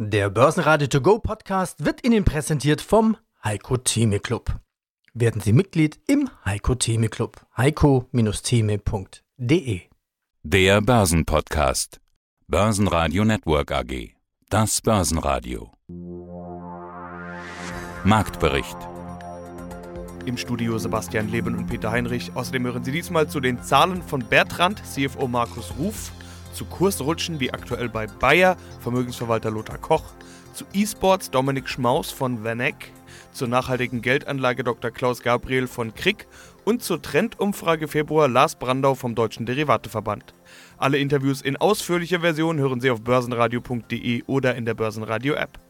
Der Börsenradio To Go Podcast wird Ihnen präsentiert vom Heiko Theme Club. Werden Sie Mitglied im Heiko Theme Club. heiko-theme.de Der Börsenpodcast. Börsenradio Network AG. Das Börsenradio. Marktbericht. Im Studio Sebastian Leben und Peter Heinrich. Außerdem hören Sie diesmal zu den Zahlen von Bertrand, CFO Markus Ruf, zu Kursrutschen wie aktuell bei Bayer, Vermögensverwalter Lothar Koch, zu E-Sports Dominik Schmaus von Vanek, zur nachhaltigen Geldanlage Dr. Klaus Gabriel von Krick und zur Trendumfrage Februar Lars Brandau vom Deutschen Derivateverband. Alle Interviews in ausführlicher Version hören Sie auf börsenradio.de oder in der Börsenradio-App.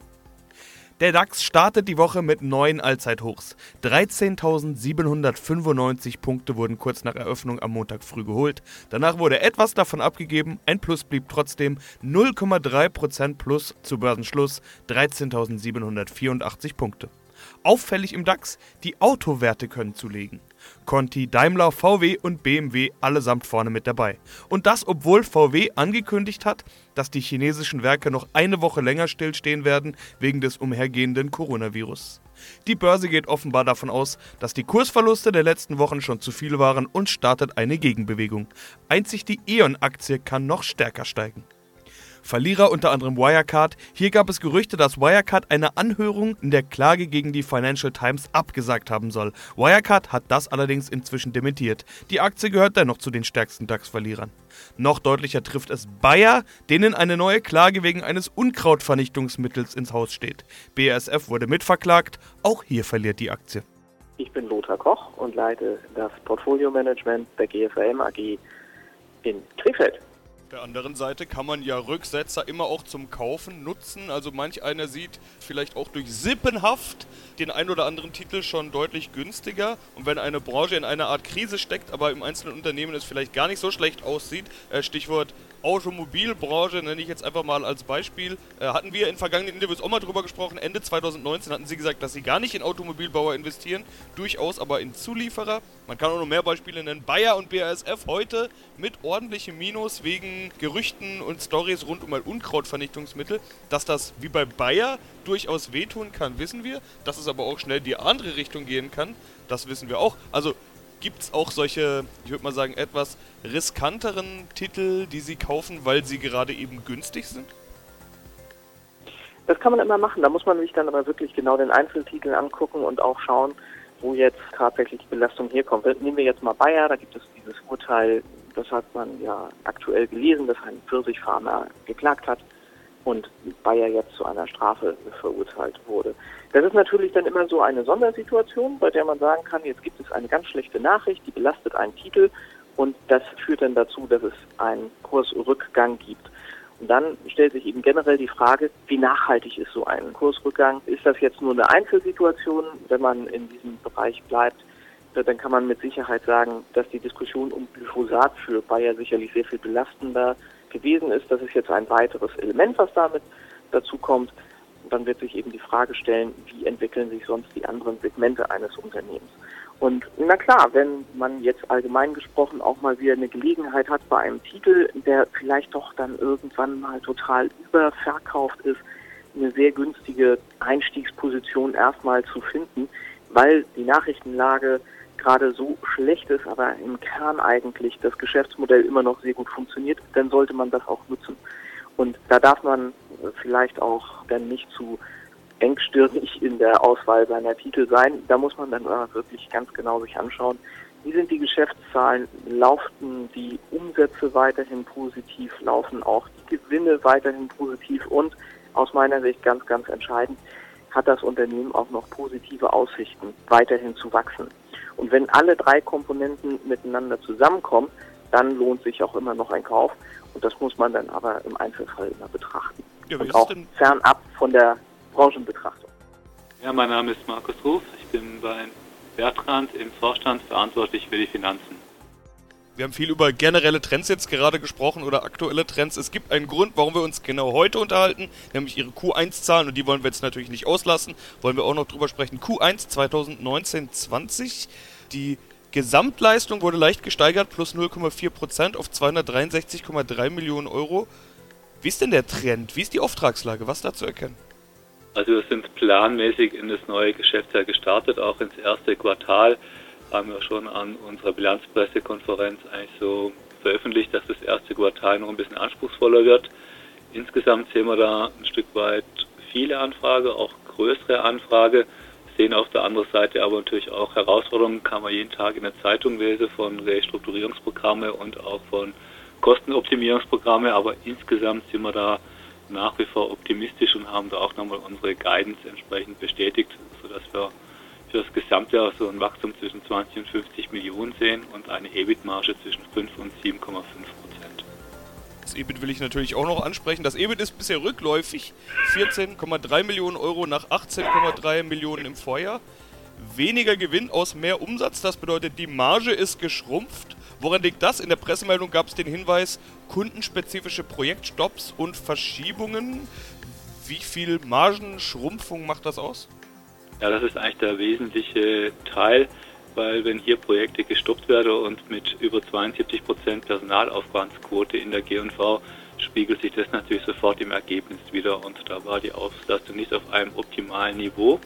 Der DAX startet die Woche mit neuen Allzeithochs. 13.795 Punkte wurden kurz nach Eröffnung am Montag früh geholt. Danach wurde etwas davon abgegeben. Ein Plus blieb trotzdem 0,3% Plus zu Börsenschluss 13.784 Punkte. Auffällig im DAX, die Autowerte können zulegen. Conti, Daimler, VW und BMW allesamt vorne mit dabei. Und das, obwohl VW angekündigt hat, dass die chinesischen Werke noch eine Woche länger stillstehen werden wegen des umhergehenden Coronavirus. Die Börse geht offenbar davon aus, dass die Kursverluste der letzten Wochen schon zu viel waren und startet eine Gegenbewegung. Einzig die E.ON-Aktie kann noch stärker steigen. Verlierer unter anderem Wirecard. Hier gab es Gerüchte, dass Wirecard eine Anhörung in der Klage gegen die Financial Times abgesagt haben soll. Wirecard hat das allerdings inzwischen dementiert. Die Aktie gehört dennoch zu den stärksten DAX-Verlierern. Noch deutlicher trifft es Bayer, denen eine neue Klage wegen eines Unkrautvernichtungsmittels ins Haus steht. BASF wurde mitverklagt, auch hier verliert die Aktie. Ich bin Lothar Koch und leite das Portfolio-Management der GFM AG in Krefeld. Auf der anderen Seite kann man ja Rücksetzer immer auch zum Kaufen nutzen. Also manch einer sieht vielleicht auch durch Sippenhaft den ein oder anderen Titel schon deutlich günstiger. Und wenn eine Branche in einer Art Krise steckt, aber im einzelnen Unternehmen es vielleicht gar nicht so schlecht aussieht, äh, Stichwort Automobilbranche nenne ich jetzt einfach mal als Beispiel. Äh, hatten wir in vergangenen Interviews auch mal drüber gesprochen. Ende 2019 hatten sie gesagt, dass sie gar nicht in Automobilbauer investieren, durchaus aber in Zulieferer. Man kann auch noch mehr Beispiele nennen. Bayer und BASF heute mit ordentlichem Minus wegen Gerüchten und Stories rund um ein Unkrautvernichtungsmittel. Dass das wie bei Bayer durchaus wehtun kann, wissen wir. Dass es aber auch schnell die andere Richtung gehen kann, das wissen wir auch. Also gibt es auch solche, ich würde mal sagen, etwas riskanteren Titel, die Sie kaufen, weil sie gerade eben günstig sind? Das kann man immer machen. Da muss man sich dann aber wirklich genau den Einzeltitel angucken und auch schauen, wo jetzt tatsächlich die Belastung herkommt. Nehmen wir jetzt mal Bayer, da gibt es dieses Urteil, das hat man ja aktuell gelesen, dass ein Pfirsichfarmer geklagt hat und Bayer jetzt zu einer Strafe verurteilt wurde. Das ist natürlich dann immer so eine Sondersituation, bei der man sagen kann, jetzt gibt es eine ganz schlechte Nachricht, die belastet einen Titel und das führt dann dazu, dass es einen Kursrückgang gibt. Und dann stellt sich eben generell die Frage, wie nachhaltig ist so ein Kursrückgang? Ist das jetzt nur eine Einzelsituation, wenn man in diesem Bereich bleibt? Dann kann man mit Sicherheit sagen, dass die Diskussion um Glyphosat für Bayer sicherlich sehr viel belastender gewesen ist. Das ist jetzt ein weiteres Element, was damit dazu kommt dann wird sich eben die Frage stellen, wie entwickeln sich sonst die anderen Segmente eines Unternehmens. Und na klar, wenn man jetzt allgemein gesprochen auch mal wieder eine Gelegenheit hat bei einem Titel, der vielleicht doch dann irgendwann mal total überverkauft ist, eine sehr günstige Einstiegsposition erstmal zu finden, weil die Nachrichtenlage gerade so schlecht ist, aber im Kern eigentlich das Geschäftsmodell immer noch sehr gut funktioniert, dann sollte man das auch nutzen. Und da darf man vielleicht auch dann nicht zu engstirnig in der Auswahl seiner Titel sein. Da muss man dann wirklich ganz genau sich anschauen, wie sind die Geschäftszahlen, laufen die Umsätze weiterhin positiv, laufen auch die Gewinne weiterhin positiv und aus meiner Sicht ganz, ganz entscheidend, hat das Unternehmen auch noch positive Aussichten, weiterhin zu wachsen. Und wenn alle drei Komponenten miteinander zusammenkommen, dann lohnt sich auch immer noch ein Kauf. Und das muss man dann aber im Einzelfall immer betrachten. Ja, und auch fernab von der Branchenbetrachtung. Ja, mein Name ist Markus Ruf. Ich bin bei Bertrand im Vorstand verantwortlich für die Finanzen. Wir haben viel über generelle Trends jetzt gerade gesprochen oder aktuelle Trends. Es gibt einen Grund, warum wir uns genau heute unterhalten, nämlich ihre Q1-Zahlen und die wollen wir jetzt natürlich nicht auslassen. Wollen wir auch noch drüber sprechen. Q1 2019-20. Die Gesamtleistung wurde leicht gesteigert, plus 0,4% auf 263,3 Millionen Euro. Wie ist denn der Trend? Wie ist die Auftragslage? Was da zu erkennen? Also wir sind planmäßig in das neue Geschäftsjahr gestartet, auch ins erste Quartal haben wir schon an unserer Bilanzpressekonferenz eigentlich so veröffentlicht, dass das erste Quartal noch ein bisschen anspruchsvoller wird. Insgesamt sehen wir da ein Stück weit viele Anfragen, auch größere Anfragen, sehen auf der anderen Seite aber natürlich auch Herausforderungen, kann man jeden Tag in der Zeitung lesen von Restrukturierungsprogramme und auch von Kostenoptimierungsprogramme, aber insgesamt sind wir da nach wie vor optimistisch und haben da auch nochmal unsere Guidance entsprechend bestätigt, sodass wir für das Gesamtjahr so ein Wachstum zwischen 20 und 50 Millionen sehen und eine EBIT-Marge zwischen 5 und 7,5 Prozent. Das EBIT will ich natürlich auch noch ansprechen. Das EBIT ist bisher rückläufig. 14,3 Millionen Euro nach 18,3 Millionen im Vorjahr. Weniger Gewinn aus mehr Umsatz, das bedeutet, die Marge ist geschrumpft. Woran liegt das? In der Pressemeldung gab es den Hinweis, kundenspezifische Projektstopps und Verschiebungen. Wie viel Margenschrumpfung macht das aus? Ja, das ist eigentlich der wesentliche Teil, weil wenn hier Projekte gestoppt werden und mit über 72 Prozent Personalaufwandsquote in der G&V spiegelt sich das natürlich sofort im Ergebnis wieder und da war die Auslastung nicht auf einem optimalen Niveau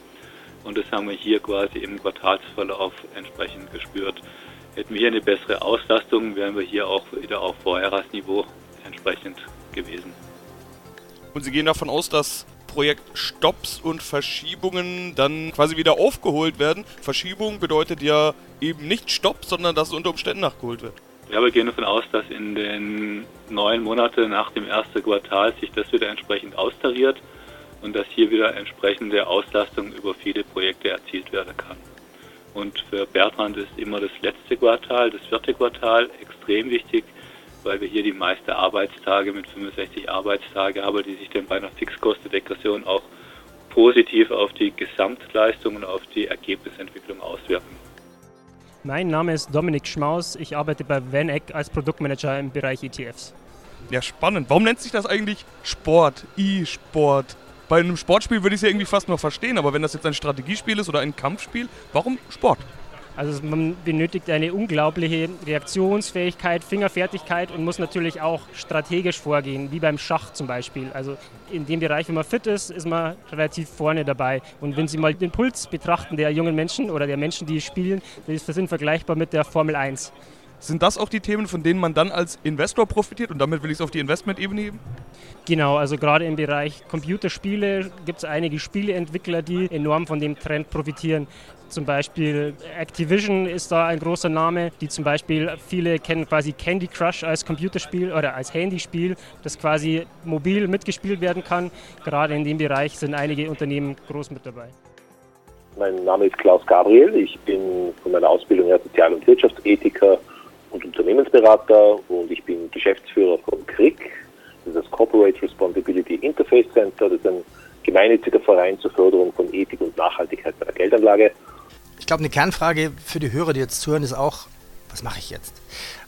und das haben wir hier quasi im Quartalsverlauf entsprechend gespürt. Hätten wir hier eine bessere Auslastung, wären wir hier auch wieder auf Vorjahresniveau entsprechend gewesen. Und Sie gehen davon aus, dass Projektstopps und Verschiebungen dann quasi wieder aufgeholt werden. Verschiebung bedeutet ja eben nicht Stopp, sondern dass es unter Umständen nachgeholt wird. Ja, wir gehen davon aus, dass in den neun Monaten nach dem ersten Quartal sich das wieder entsprechend austariert und dass hier wieder entsprechende Auslastung über viele Projekte erzielt werden kann. Und für Bertrand ist immer das letzte Quartal, das vierte Quartal extrem wichtig, weil wir hier die meisten Arbeitstage mit 65 Arbeitstage haben, die sich dann bei einer Fixkostendegression auch positiv auf die Gesamtleistung und auf die Ergebnisentwicklung auswirken. Mein Name ist Dominik Schmaus. Ich arbeite bei VanEck als Produktmanager im Bereich ETFs. Ja, spannend. Warum nennt sich das eigentlich Sport, E-Sport? Bei einem Sportspiel würde ich es ja irgendwie fast noch verstehen, aber wenn das jetzt ein Strategiespiel ist oder ein Kampfspiel, warum Sport? Also man benötigt eine unglaubliche Reaktionsfähigkeit, Fingerfertigkeit und muss natürlich auch strategisch vorgehen, wie beim Schach zum Beispiel. Also in dem Bereich, wenn man fit ist, ist man relativ vorne dabei. Und wenn Sie mal den Puls betrachten der jungen Menschen oder der Menschen, die spielen, das sind vergleichbar mit der Formel 1. Sind das auch die Themen, von denen man dann als Investor profitiert? Und damit will ich es auf die Investment-Ebene heben? Genau, also gerade im Bereich Computerspiele gibt es einige Spieleentwickler, die enorm von dem Trend profitieren. Zum Beispiel Activision ist da ein großer Name, die zum Beispiel viele kennen quasi Candy Crush als Computerspiel oder als Handyspiel, das quasi mobil mitgespielt werden kann. Gerade in dem Bereich sind einige Unternehmen groß mit dabei. Mein Name ist Klaus Gabriel. Ich bin von meiner Ausbildung her Sozial- und Wirtschaftsethiker und Unternehmensberater und ich bin Geschäftsführer von CRIC. Das ist das Corporate Responsibility Interface Center. Das ist ein gemeinnütziger Verein zur Förderung von Ethik und Nachhaltigkeit bei der Geldanlage. Ich glaube, eine Kernfrage für die Hörer, die jetzt zuhören, ist auch, was mache ich jetzt?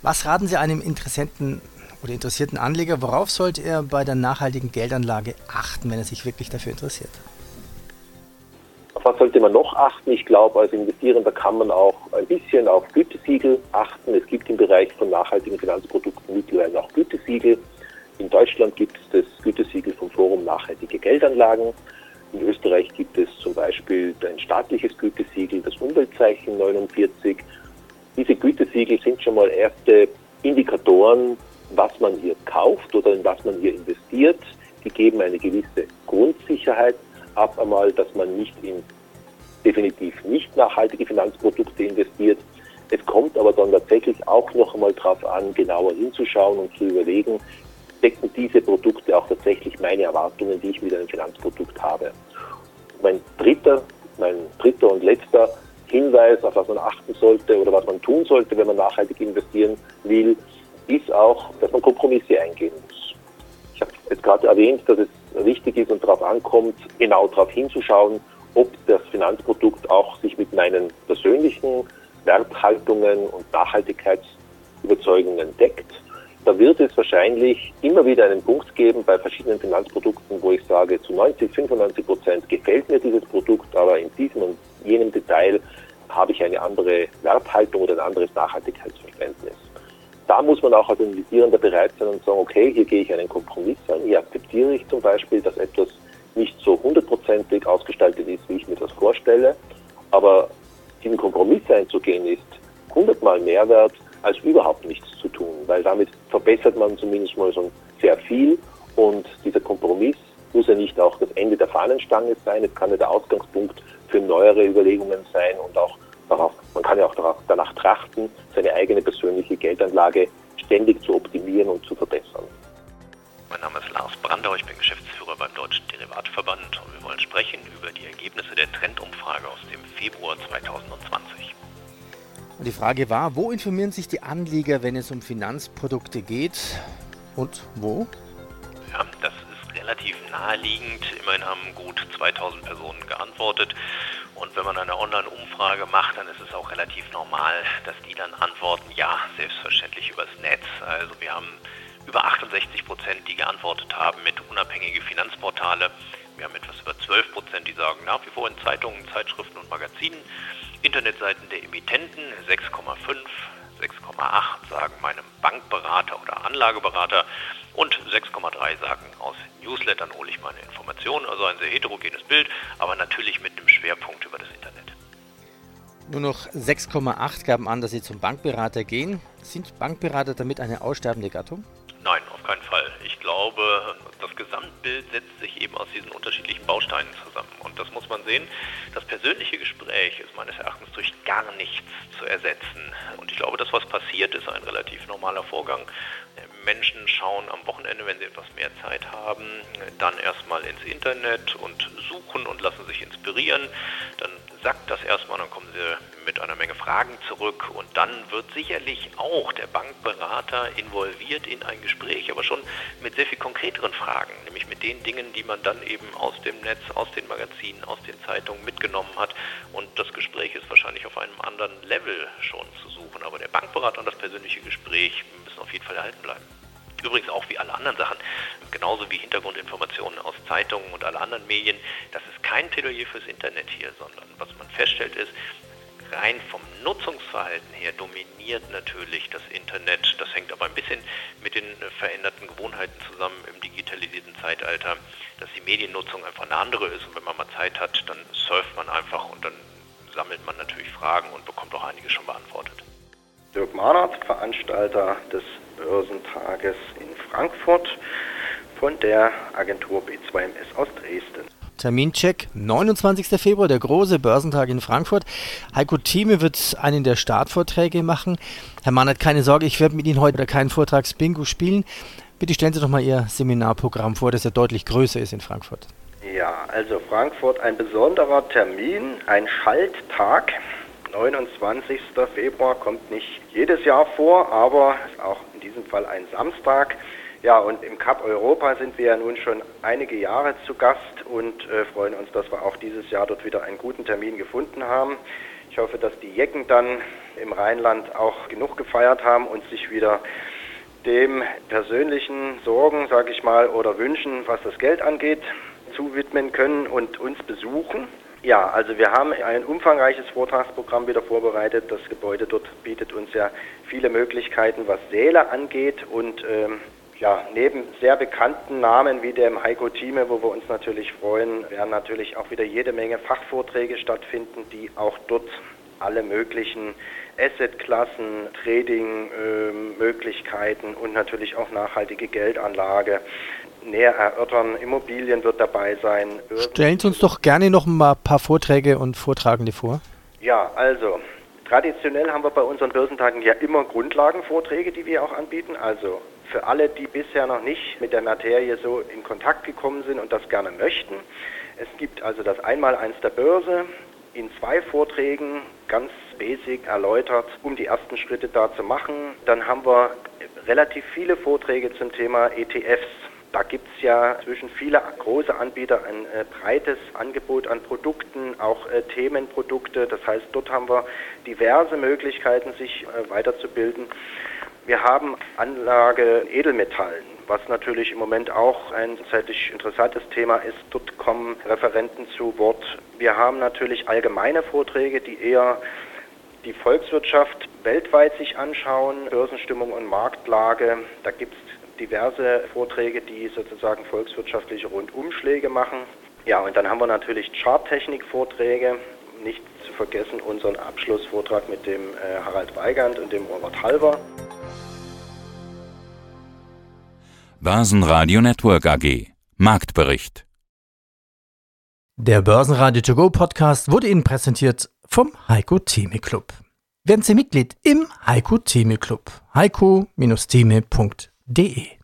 Was raten Sie einem Interessenten oder interessierten Anleger, worauf sollte er bei der nachhaltigen Geldanlage achten, wenn er sich wirklich dafür interessiert? Was sollte man noch achten? Ich glaube, als Investierender kann man auch ein bisschen auf Gütesiegel achten. Es gibt im Bereich von nachhaltigen Finanzprodukten mittlerweile auch Gütesiegel. In Deutschland gibt es das Gütesiegel vom Forum Nachhaltige Geldanlagen. In Österreich gibt es zum Beispiel ein staatliches Gütesiegel, das Umweltzeichen 49. Diese Gütesiegel sind schon mal erste Indikatoren, was man hier kauft oder in was man hier investiert. Die geben eine gewisse Grundsicherheit ab einmal, dass man nicht in definitiv nicht nachhaltige Finanzprodukte investiert. Es kommt aber dann tatsächlich auch noch einmal darauf an, genauer hinzuschauen und zu überlegen, decken diese Produkte auch tatsächlich meine Erwartungen, die ich mit einem Finanzprodukt habe. Mein dritter, mein dritter und letzter Hinweis, auf was man achten sollte oder was man tun sollte, wenn man nachhaltig investieren will, ist auch, dass man Kompromisse eingehen muss. Ich habe jetzt gerade erwähnt, dass es wichtig ist und darauf ankommt, genau darauf hinzuschauen, ob das Finanzprodukt auch sich mit meinen persönlichen Werthaltungen und Nachhaltigkeitsüberzeugungen deckt da wird es wahrscheinlich immer wieder einen Punkt geben bei verschiedenen Finanzprodukten, wo ich sage, zu 90, 95 Prozent gefällt mir dieses Produkt, aber in diesem und jenem Detail habe ich eine andere Werthaltung oder ein anderes Nachhaltigkeitsverständnis. da muss man auch als Investierender bereit sein und sagen, okay, hier gehe ich einen Kompromiss ein, hier akzeptiere ich zum Beispiel, dass etwas nicht so hundertprozentig ausgestaltet ist, wie ich mir das vorstelle, aber diesen Kompromiss einzugehen ist hundertmal mehr wert, als überhaupt nichts zu tun, weil damit verbessert man zumindest mal so sehr viel. Und dieser Kompromiss muss ja nicht auch das Ende der Fahnenstange sein, es kann ja der Ausgangspunkt für neuere Überlegungen sein und auch darauf, man kann ja auch danach trachten, seine eigene persönliche Geldanlage ständig zu optimieren und zu verbessern. Mein Name ist Lars Brandau, ich bin Geschäftsführer beim Deutschen Derivatverband und wir wollen sprechen über die Ergebnisse der Trendumfrage aus dem Februar 2020. Und die Frage war, wo informieren sich die Anleger, wenn es um Finanzprodukte geht und wo? Ja, das ist relativ naheliegend. Immerhin haben gut 2000 Personen geantwortet. Und wenn man eine Online-Umfrage macht, dann ist es auch relativ normal, dass die dann antworten, ja, selbstverständlich übers Netz. Also wir haben über 68 Prozent, die geantwortet haben mit unabhängige Finanzportale. Wir haben etwas über 12 Prozent, die sagen nach wie vor in Zeitungen, Zeitschriften und Magazinen. Internetseiten der Emittenten 6,5, 6,8 sagen meinem Bankberater oder Anlageberater und 6,3 sagen aus Newslettern hole ich meine Informationen. Also ein sehr heterogenes Bild, aber natürlich mit einem Schwerpunkt über das Internet. Nur noch 6,8 gaben an, dass sie zum Bankberater gehen. Sind Bankberater damit eine aussterbende Gattung? Nein, auf keinen Fall. Ich glaube, das Gesamtbild setzt sich eben aus diesen unterschiedlichen Bausteinen zusammen. Und das muss man sehen. Das persönliche Gespräch ist meines Erachtens durch gar nichts zu ersetzen. Und ich glaube, das, was passiert, ist ein relativ normaler Vorgang. Menschen schauen am Wochenende, wenn sie etwas mehr Zeit haben, dann erstmal ins Internet und suchen und lassen sich inspirieren. Dann sagt das erstmal, dann kommen sie mit einer Menge Fragen zurück und dann wird sicherlich auch der Bankberater involviert in ein Gespräch, aber schon mit sehr viel konkreteren Fragen, nämlich mit den Dingen, die man dann eben aus dem Netz, aus den Magazinen, aus den Zeitungen mitgenommen hat und das Gespräch ist wahrscheinlich auf einem anderen Level schon zu suchen, aber der Bankberater und das persönliche Gespräch müssen auf jeden Fall erhalten bleiben. Übrigens auch wie alle anderen Sachen, genauso wie Hintergrundinformationen aus Zeitungen und alle anderen Medien. Das ist kein Plädoyer fürs Internet hier, sondern was man feststellt ist, rein vom Nutzungsverhalten her dominiert natürlich das Internet. Das hängt aber ein bisschen mit den veränderten Gewohnheiten zusammen im digitalisierten Zeitalter, dass die Mediennutzung einfach eine andere ist. Und wenn man mal Zeit hat, dann surft man einfach und dann sammelt man natürlich Fragen und bekommt auch einige schon beantwortet. Dirk Mahnert, Veranstalter des Börsentages in Frankfurt von der Agentur B2MS aus Dresden. Termincheck, 29. Februar, der große Börsentag in Frankfurt. Heiko Thieme wird einen der Startvorträge machen. Herr Mannert, keine Sorge, ich werde mit Ihnen heute keinen Vortragsbingo spielen. Bitte stellen Sie doch mal Ihr Seminarprogramm vor, das ja deutlich größer ist in Frankfurt. Ja, also Frankfurt ein besonderer Termin, ein Schalttag. 29. Februar kommt nicht jedes Jahr vor, aber ist auch in diesem Fall ein Samstag. Ja, und im Cup Europa sind wir ja nun schon einige Jahre zu Gast und äh, freuen uns, dass wir auch dieses Jahr dort wieder einen guten Termin gefunden haben. Ich hoffe, dass die Jecken dann im Rheinland auch genug gefeiert haben und sich wieder dem persönlichen Sorgen, sage ich mal, oder Wünschen, was das Geld angeht, zuwidmen können und uns besuchen. Ja, also wir haben ein umfangreiches Vortragsprogramm wieder vorbereitet. Das Gebäude dort bietet uns ja viele Möglichkeiten, was Säle angeht und ähm, ja, neben sehr bekannten Namen wie dem Heiko Thieme, wo wir uns natürlich freuen, werden natürlich auch wieder jede Menge Fachvorträge stattfinden, die auch dort alle möglichen Assetklassen, Trading-Möglichkeiten ähm, und natürlich auch nachhaltige Geldanlage näher erörtern. Immobilien wird dabei sein. Stellen Sie uns doch gerne noch mal ein paar Vorträge und Vortragende vor. Ja, also traditionell haben wir bei unseren Börsentagen ja immer Grundlagenvorträge, die wir auch anbieten. Also für alle, die bisher noch nicht mit der Materie so in Kontakt gekommen sind und das gerne möchten. Es gibt also das Einmaleins der Börse in zwei Vorträgen ganz basic erläutert, um die ersten Schritte da zu machen. Dann haben wir relativ viele Vorträge zum Thema ETFs. Da gibt es ja zwischen viele große Anbieter ein äh, breites Angebot an Produkten, auch äh, Themenprodukte. Das heißt, dort haben wir diverse Möglichkeiten, sich äh, weiterzubilden. Wir haben Anlage Edelmetallen, was natürlich im Moment auch ein zeitlich interessantes Thema ist. Dort kommen Referenten zu Wort. Wir haben natürlich allgemeine Vorträge, die eher die Volkswirtschaft weltweit sich anschauen, Börsenstimmung und Marktlage. Da gibt es diverse Vorträge, die sozusagen volkswirtschaftliche Rundumschläge machen. Ja, und dann haben wir natürlich Charttechnik-Vorträge. Nicht zu vergessen unseren Abschlussvortrag mit dem äh, Harald Weigand und dem Robert Halver. Börsenradio Network AG Marktbericht Der Börsenradio To Go Podcast wurde Ihnen präsentiert vom Heiko Theme Club. Werden Sie Mitglied im Heiko Theme Club. heiko-theme.de de.